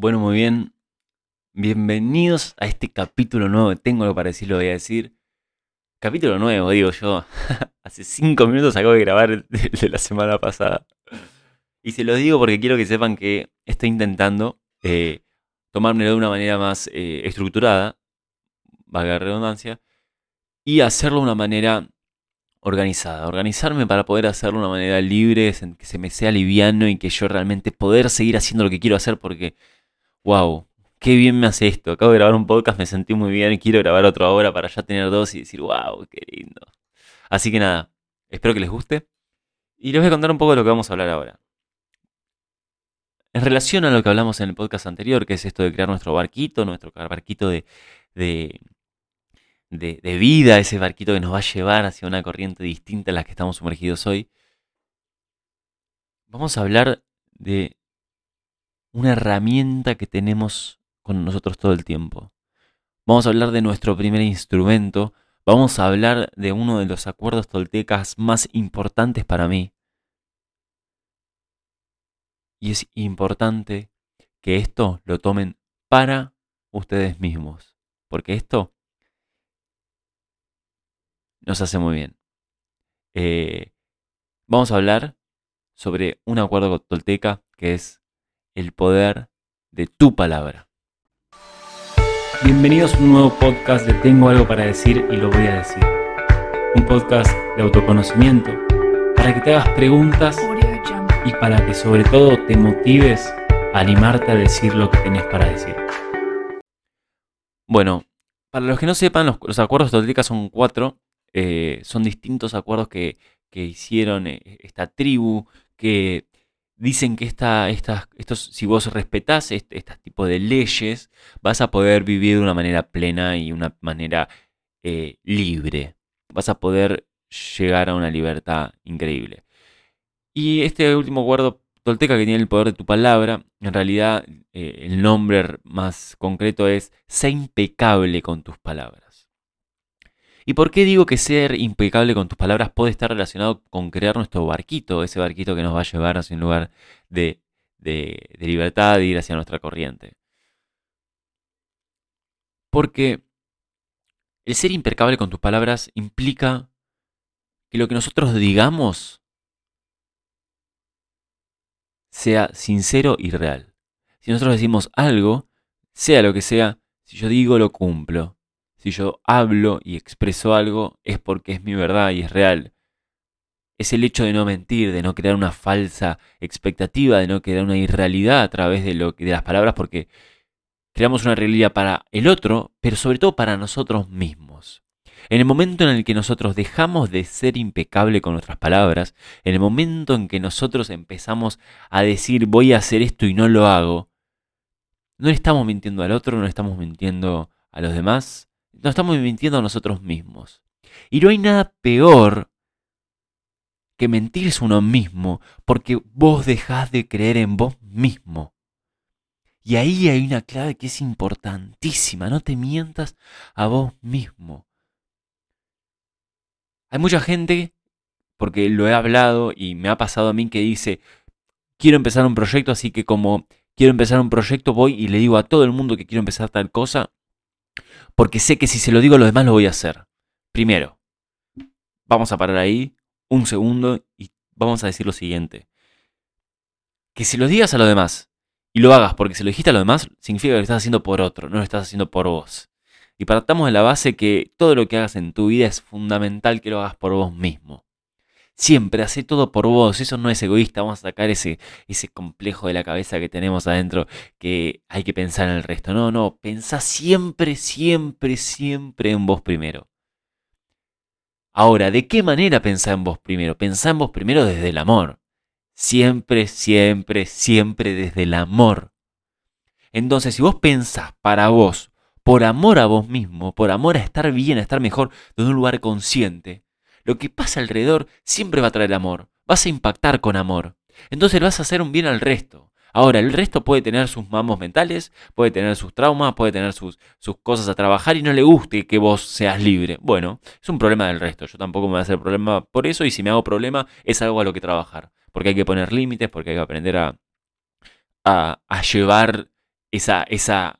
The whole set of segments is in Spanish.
Bueno, muy bien. Bienvenidos a este capítulo nuevo. Tengo algo para decir, lo voy a decir. Capítulo nuevo, digo yo. Hace cinco minutos acabo de grabar de, la semana pasada. Y se los digo porque quiero que sepan que estoy intentando eh, tomármelo de una manera más eh, estructurada, valga la redundancia, y hacerlo de una manera organizada. Organizarme para poder hacerlo de una manera libre, que se me sea liviano y que yo realmente poder seguir haciendo lo que quiero hacer porque, wow, qué bien me hace esto. Acabo de grabar un podcast, me sentí muy bien y quiero grabar otro ahora para ya tener dos y decir, wow, qué lindo. Así que nada, espero que les guste. Y les voy a contar un poco de lo que vamos a hablar ahora. En relación a lo que hablamos en el podcast anterior, que es esto de crear nuestro barquito, nuestro barquito de, de, de, vida, ese barquito que nos va a llevar hacia una corriente distinta a la que estamos sumergidos hoy, vamos a hablar de una herramienta que tenemos con nosotros todo el tiempo. Vamos a hablar de nuestro primer instrumento, vamos a hablar de uno de los acuerdos toltecas más importantes para mí. Y es importante que esto lo tomen para ustedes mismos, porque esto nos hace muy bien. Eh, vamos a hablar sobre un acuerdo tolteca que es el poder de tu palabra. Bienvenidos a un nuevo podcast de Tengo algo para decir y lo voy a decir. Un podcast de autoconocimiento para que te hagas preguntas y para que sobre todo te motives a animarte a decir lo que tenés para decir. Bueno, para los que no sepan, los, acuerdos toltecas son cuatro. Eh, son distintos acuerdos que, que hicieron eh, esta tribu, que dicen que esta, estos, si vos respetás este, este, tipo de leyes, vas a poder vivir de una manera plena y una manera eh, libre. Vas a poder llegar a una libertad increíble. Y este último acuerdo tolteca que tiene el poder de tu palabra, en realidad eh, el nombre más concreto es sé impecable con tus palabras. ¿Y por qué digo que ser impecable con tus palabras puede estar relacionado con crear nuestro barquito, ese barquito que nos va a llevar hacia un lugar de, libertad, de ir hacia nuestra corriente? Porque el ser impecable con tus palabras implica que lo que nosotros digamos sea sincero y real. Si nosotros decimos algo, sea lo que sea, si yo digo lo cumplo. Si yo hablo y expreso algo es porque es mi verdad y es real. Es el hecho de no mentir, de no crear una falsa expectativa, de no crear una irrealidad a través de, lo, de las palabras, porque creamos una realidad para el otro, pero sobre todo para nosotros mismos. En el momento en el que nosotros dejamos de ser impecable con nuestras palabras, en el momento en que nosotros empezamos a decir voy a hacer esto y no lo hago, no le estamos mintiendo al otro, no le estamos mintiendo a los demás, nos estamos mintiendo a nosotros mismos. Y no hay nada peor que mentirse uno mismo porque vos dejás de creer en vos mismo. Y ahí hay una clave que es importantísima, no te mientas a vos mismo. Hay mucha gente, porque lo he hablado y me ha pasado a mí, que dice, quiero empezar un proyecto, así que como quiero empezar un proyecto voy y le digo a todo el mundo que quiero empezar tal cosa porque sé que si se lo digo a los demás lo voy a hacer. Primero, vamos a parar ahí un segundo y vamos a decir lo siguiente. Que si lo digas a los demás y lo hagas porque se lo dijiste a los demás, significa que lo estás haciendo por otro, no lo estás haciendo por vos. Y partamos de la base que todo lo que hagas en tu vida es fundamental que lo hagas por vos mismo. Siempre, hace todo por vos, eso no es egoísta, vamos a sacar ese, ese complejo de la cabeza que tenemos adentro que hay que pensar en el resto. No, no, pensá siempre, siempre, siempre en vos primero. Ahora, ¿de qué manera pensá en vos primero? Pensá en vos primero desde el amor. Siempre, siempre, siempre desde el amor. Entonces, si vos pensás para vos, por amor a vos mismo, por amor a estar bien, a estar mejor, desde un lugar consciente, lo que pasa alrededor siempre va a traer amor. Vas a impactar con amor. Entonces vas a hacer un bien al resto. Ahora, el resto puede tener sus mamos mentales, puede tener sus traumas, puede tener sus, sus, cosas a trabajar y no le guste que vos seas libre. Bueno, es un problema del resto. Yo tampoco me voy a hacer problema por eso y si me hago problema es algo a lo que trabajar. Porque hay que poner límites, porque hay que aprender a, a, llevar esa, esa,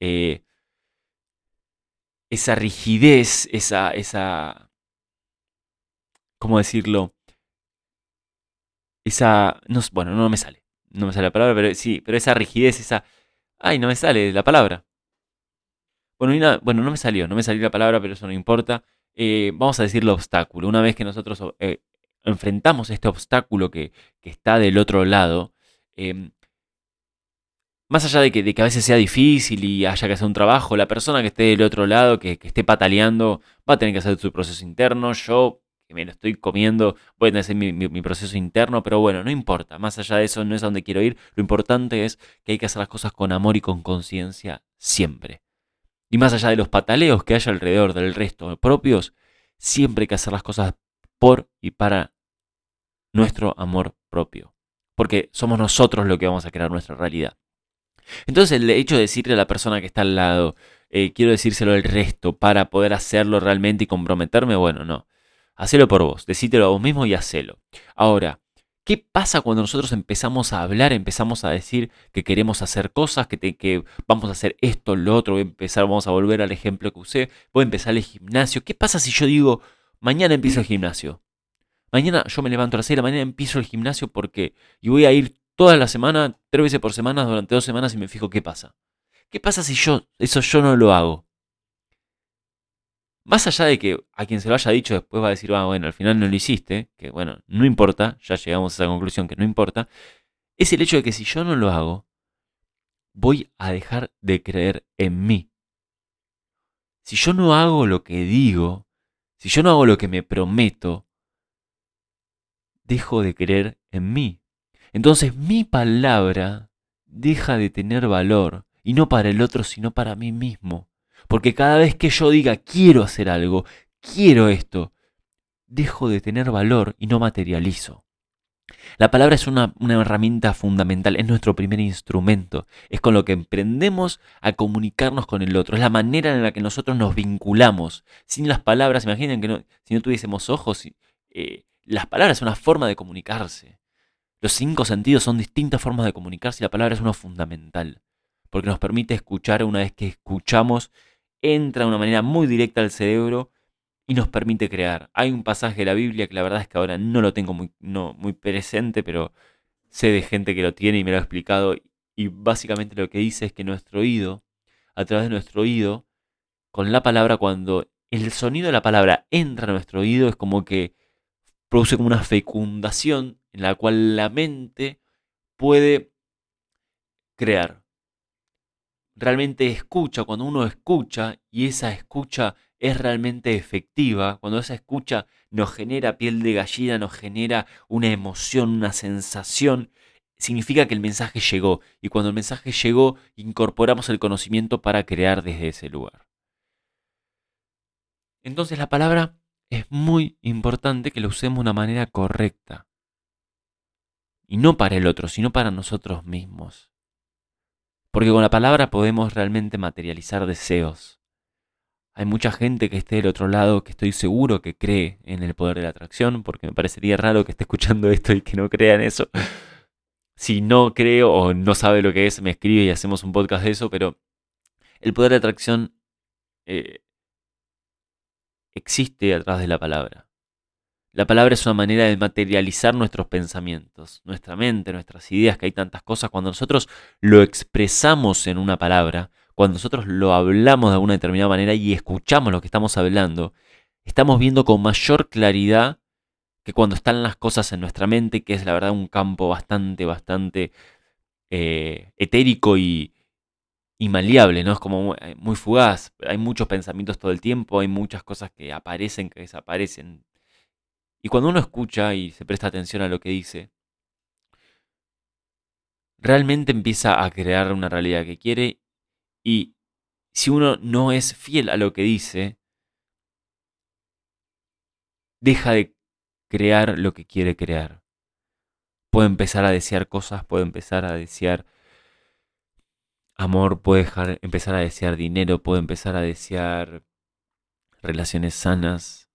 eh, esa rigidez, esa, esa, ¿cómo decirlo? Esa, no, bueno, no me sale, no me sale la palabra, pero sí, pero esa rigidez, esa, ay, no me sale la palabra. Bueno, bueno, no me salió, no me salió la palabra, pero eso no importa. Eh, vamos a decir el obstáculo. Una vez que nosotros eh, enfrentamos este obstáculo que, está del otro lado, em, más allá de que, de que, a veces sea difícil y haya que hacer un trabajo, la persona que esté del otro lado, que, esté pataleando, va a tener que hacer su proceso interno. Yo, que me lo estoy comiendo, voy a tener hacer mi, proceso interno, pero bueno, no importa. Más allá de eso, no es a donde quiero ir. Lo importante es que hay que hacer las cosas con amor y con conciencia siempre. Y más allá de los pataleos que haya alrededor del resto propios, siempre hay que hacer las cosas por y para nuestro amor propio. Porque somos nosotros los que vamos a crear nuestra realidad. Entonces el hecho de decirle a la persona que está al lado, eh, quiero decírselo al resto para poder hacerlo realmente y comprometerme, bueno, no. Hacelo por vos, decítelo a vos mismo y hacelo. Ahora, ¿Qué pasa cuando nosotros empezamos a hablar, empezamos a decir que queremos hacer cosas, que, vamos a hacer esto, lo otro, voy a empezar, vamos a volver al ejemplo que usé, voy a empezar el gimnasio? ¿Qué pasa si yo digo, mañana empiezo el gimnasio? Mañana yo me levanto a las 6 de la mañana, empiezo el gimnasio porque y voy a ir toda la semana, tres veces por semana, durante dos semanas y me fijo qué pasa. ¿Qué pasa si yo, eso yo no lo hago? Más allá de que a quien se lo haya dicho después va a decir, ah, bueno, al final no lo hiciste, que bueno, no importa, ya llegamos a esa conclusión que no importa, es el hecho de que si yo no lo hago, voy a dejar de creer en mí. Si yo no hago lo que digo, si yo no hago lo que me prometo, dejo de creer en mí. Entonces mi palabra deja de tener valor, y no para el otro, sino para mí mismo. Porque cada vez que yo diga quiero hacer algo, quiero esto, dejo de tener valor y no materializo. La palabra es una, herramienta fundamental, es nuestro primer instrumento, es con lo que emprendemos a comunicarnos con el otro, es la manera en la que nosotros nos vinculamos. Sin las palabras, imaginen que si no tuviésemos ojos, eh, las palabras son una forma de comunicarse. Los cinco sentidos son distintas formas de comunicarse y la palabra es uno fundamental, porque nos permite escuchar una vez que escuchamos entra de una manera muy directa al cerebro y nos permite crear. Hay un pasaje de la Biblia que la verdad es que ahora no lo tengo muy, no, muy presente, pero sé de gente que lo tiene y me lo ha explicado. Y básicamente lo que dice es que nuestro oído, a través de nuestro oído, con la palabra, cuando el sonido de la palabra entra a nuestro oído, es como que produce como una fecundación en la cual la mente puede crear realmente escucha, cuando uno escucha y esa escucha es realmente efectiva, cuando esa escucha nos genera piel de gallina, nos genera una emoción, una sensación, significa que el mensaje llegó. Y cuando el mensaje llegó, incorporamos el conocimiento para crear desde ese lugar. Entonces la palabra es muy importante que la usemos de una manera correcta. Y no para el otro, sino para nosotros mismos. Porque con la palabra podemos realmente materializar deseos. Hay mucha gente que esté del otro lado que estoy seguro que cree en el poder de la atracción, porque me parecería raro que esté escuchando esto y que no crea en eso. Si no creo o no sabe lo que es, me escribe y hacemos un podcast de eso, pero el poder de atracción eh, existe a través de la palabra. La palabra es una manera de materializar nuestros pensamientos, nuestra mente, nuestras ideas, que hay tantas cosas. Cuando nosotros lo expresamos en una palabra, cuando nosotros lo hablamos de alguna determinada manera y escuchamos lo que estamos hablando, estamos viendo con mayor claridad que cuando están las cosas en nuestra mente, que es la verdad un campo bastante, bastante eh, etérico y, y maleable, ¿no? Es como muy fugaz. Hay muchos pensamientos todo el tiempo, hay muchas cosas que aparecen, que desaparecen y cuando uno escucha y se presta atención a lo que dice, realmente empieza a crear una realidad que quiere y si uno no es fiel a lo que dice, deja de crear lo que quiere crear. Puede empezar a desear cosas, puede empezar a desear amor, puede empezar a desear dinero, puede empezar a desear relaciones sanas,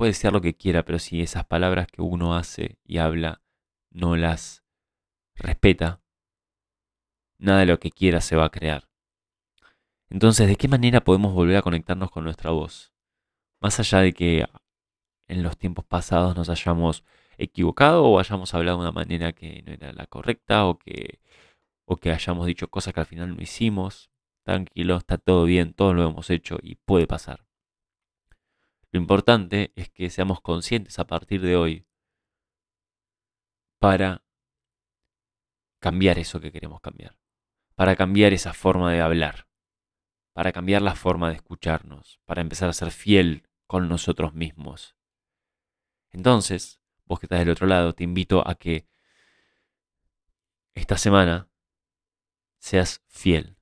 puede ser lo que quiera, pero si esas palabras que uno hace y habla no las respeta, nada de lo que quieras se va a crear. Entonces, ¿de qué manera podemos volver a conectarnos con nuestra voz? Más allá de que en los tiempos pasados nos hayamos equivocado o hayamos hablado de una manera que no era la correcta o que, o que hayamos dicho cosas que al final no hicimos. Tranquilo, está todo bien, todo lo hemos hecho y puede pasar. Lo importante es que seamos conscientes a partir de hoy para cambiar eso que queremos cambiar, para cambiar esa forma de hablar, para cambiar la forma de escucharnos, para empezar a ser fiel con nosotros mismos. Entonces, vos que estás del otro lado, te invito a que esta semana seas fiel.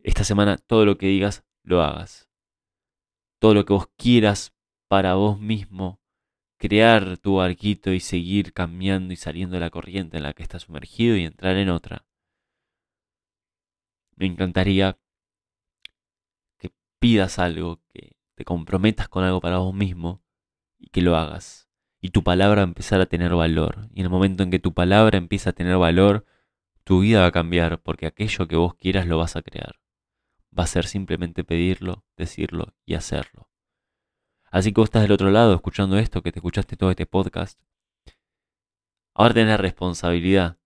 Esta semana todo lo que digas, lo hagas. Todo lo que vos quieras para vos mismo, crear tu barquito y seguir cambiando y saliendo de la corriente en la que estás sumergido y entrar en otra. Me encantaría que pidas algo, que te comprometas con algo para vos mismo y que lo hagas. Y tu palabra empezar a tener valor. Y en el momento en que tu palabra empieza a tener valor, tu vida va a cambiar porque aquello que vos quieras lo vas a crear. Va a ser simplemente pedirlo, decirlo y hacerlo. Así que vos estás del otro lado escuchando esto, que te escuchaste todo este podcast. Ahora tenés la responsabilidad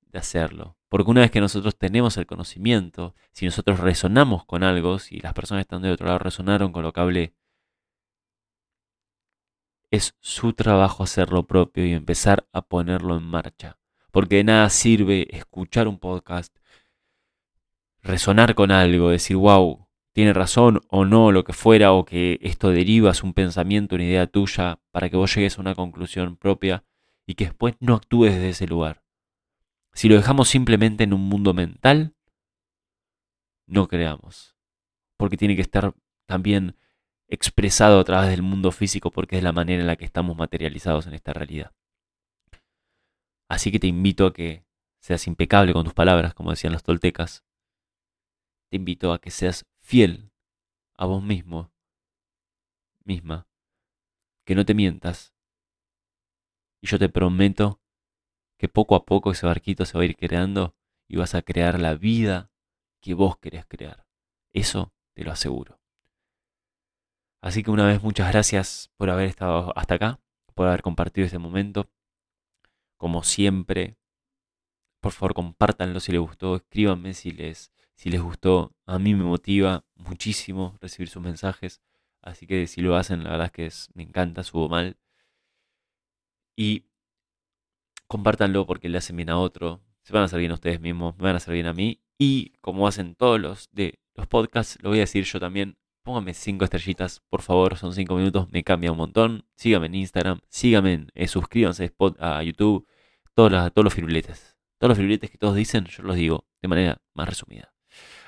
de hacerlo. Porque una vez que nosotros tenemos el conocimiento, si nosotros resonamos con algo, si las personas que están del otro lado resonaron con lo que hablé, es su trabajo hacer lo propio y empezar a ponerlo en marcha. Porque de nada sirve escuchar un podcast, resonar con algo, decir, wow, tiene razón o no, lo que fuera, o que esto derivas un pensamiento, una idea tuya, para que vos llegues a una conclusión propia y que después no actúes desde ese lugar. Si lo dejamos simplemente en un mundo mental, no creamos. Porque tiene que estar también expresado a través del mundo físico porque es la manera en la que estamos materializados en esta realidad. Así que te invito a que seas impecable con tus palabras, como decían los toltecas. Te invito a que seas fiel a vos mismo, misma, que no te mientas. Y yo te prometo que poco a poco ese barquito se va a ir creando y vas a crear la vida que vos querés crear. Eso te lo aseguro. Así que una vez muchas gracias por haber estado hasta acá, por haber compartido este momento. Como siempre, por favor compártanlo si les gustó, escríbanme si les si les gustó, a mí me motiva muchísimo recibir sus mensajes. Así que si lo hacen, la verdad es que me encanta, subo mal. Y compártanlo porque le hacen bien a otro. Se van a hacer bien a ustedes mismos, me van a hacer bien a mí. Y como hacen todos los de los podcasts, lo voy a decir yo también. Pónganme 5 estrellitas, por favor, son 5 minutos, me cambia un montón. Síganme en Instagram, síganme, eh, suscríbanse a YouTube, todos, todos los firuletes. Todos los firuletes que todos dicen, yo los digo de manera más resumida.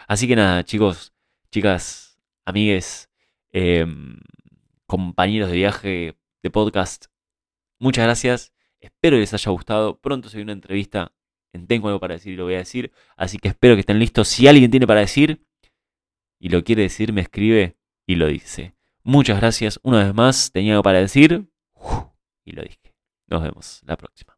Así que nada, chicos, chicas, amigues, em, compañeros de viaje, de podcast, muchas gracias. Espero que les haya gustado. Pronto se viene una entrevista en Tengo algo para decir y lo voy a decir. Así que espero que estén listos. Si alguien tiene para decir y lo quiere decir, me escribe y lo dice. Muchas gracias. Una vez más, tenía algo para decir y lo dije. Nos vemos la próxima.